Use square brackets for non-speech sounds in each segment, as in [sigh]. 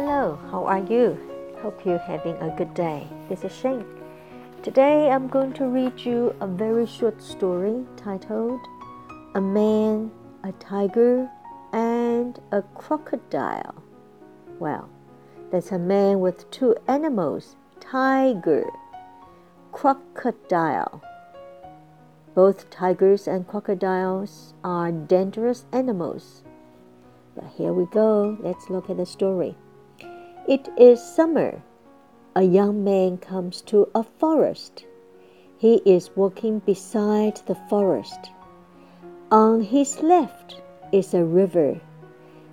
Hello, how are you? Hope you're having a good day. This is Shane. Today I'm going to read you a very short story titled A Man, a Tiger, and a Crocodile. Well, there's a man with two animals tiger, crocodile. Both tigers and crocodiles are dangerous animals. But here we go. Let's look at the story. It is summer. A young man comes to a forest. He is walking beside the forest. On his left is a river,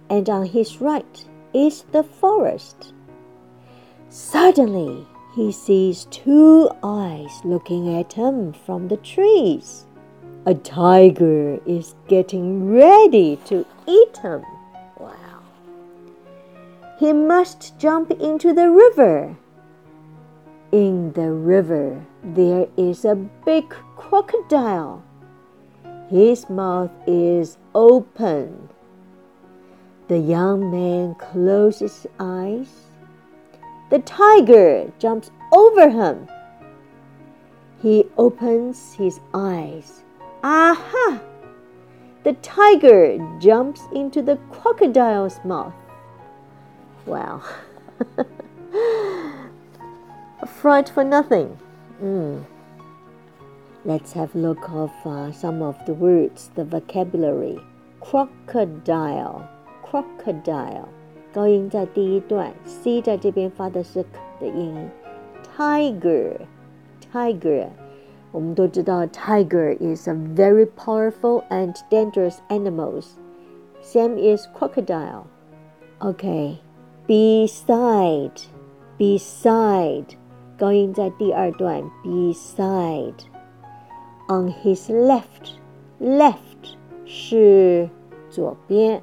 and on his right is the forest. Suddenly, he sees two eyes looking at him from the trees. A tiger is getting ready to eat him. He must jump into the river. In the river, there is a big crocodile. His mouth is open. The young man closes his eyes the tiger jumps over him. He opens his eyes. Aha! The tiger jumps into the crocodile's mouth. Wow. a fright for nothing. Mm. Let's have a look of uh, some of the words, the vocabulary. Crocodile, crocodile. 高音在第一段，c 在这边发的是 k 的音。Tiger，tiger，我们都知道 tiger is a very powerful and dangerous animals. Same is crocodile. Okay, beside, beside，高音在第二段，beside。On his left, left 是左边。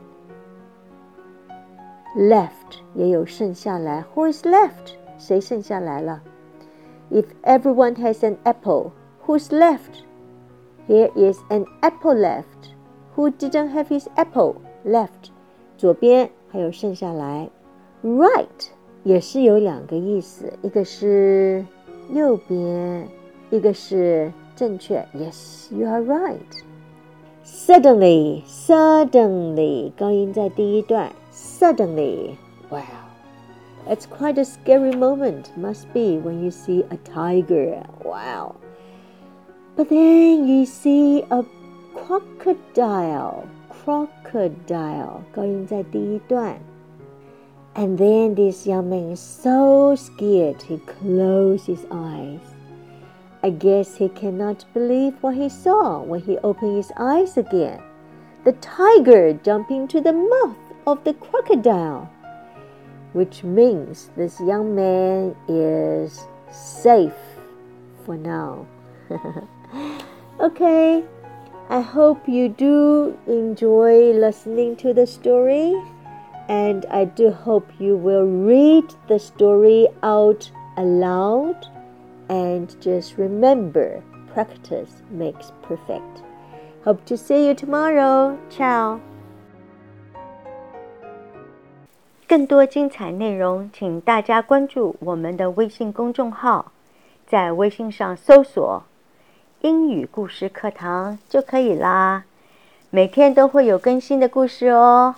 left 也有剩下来。Who is left？谁剩下来了？If everyone has an apple, who's left? Here is an apple left. Who didn't have his apple? Left. 左边还有剩下来。 Right 也是有两个意思，一个是右边，一个是正确。Yes, you are right. Suddenly, suddenly，高音在第一段。Suddenly, wow, it's quite a scary moment, must be, when you see a tiger. Wow. But then you see a crocodile. Crocodile. 高音在第一段。 And then this young man is so scared he closed his eyes. I guess he cannot believe what he saw when he opened his eyes again. The tiger jumping to the mouth of the crocodile, which means this young man is safe for now. [laughs] okay, I hope you do enjoy listening to the story, and I do hope you will read the story out aloud and just remember practice makes perfect. Hope to see you tomorrow. Ciao. 更多精彩内容，请大家关注我们的微信公众号，在微信上搜索“英语故事课堂”就可以啦。每天都会有更新的故事哦。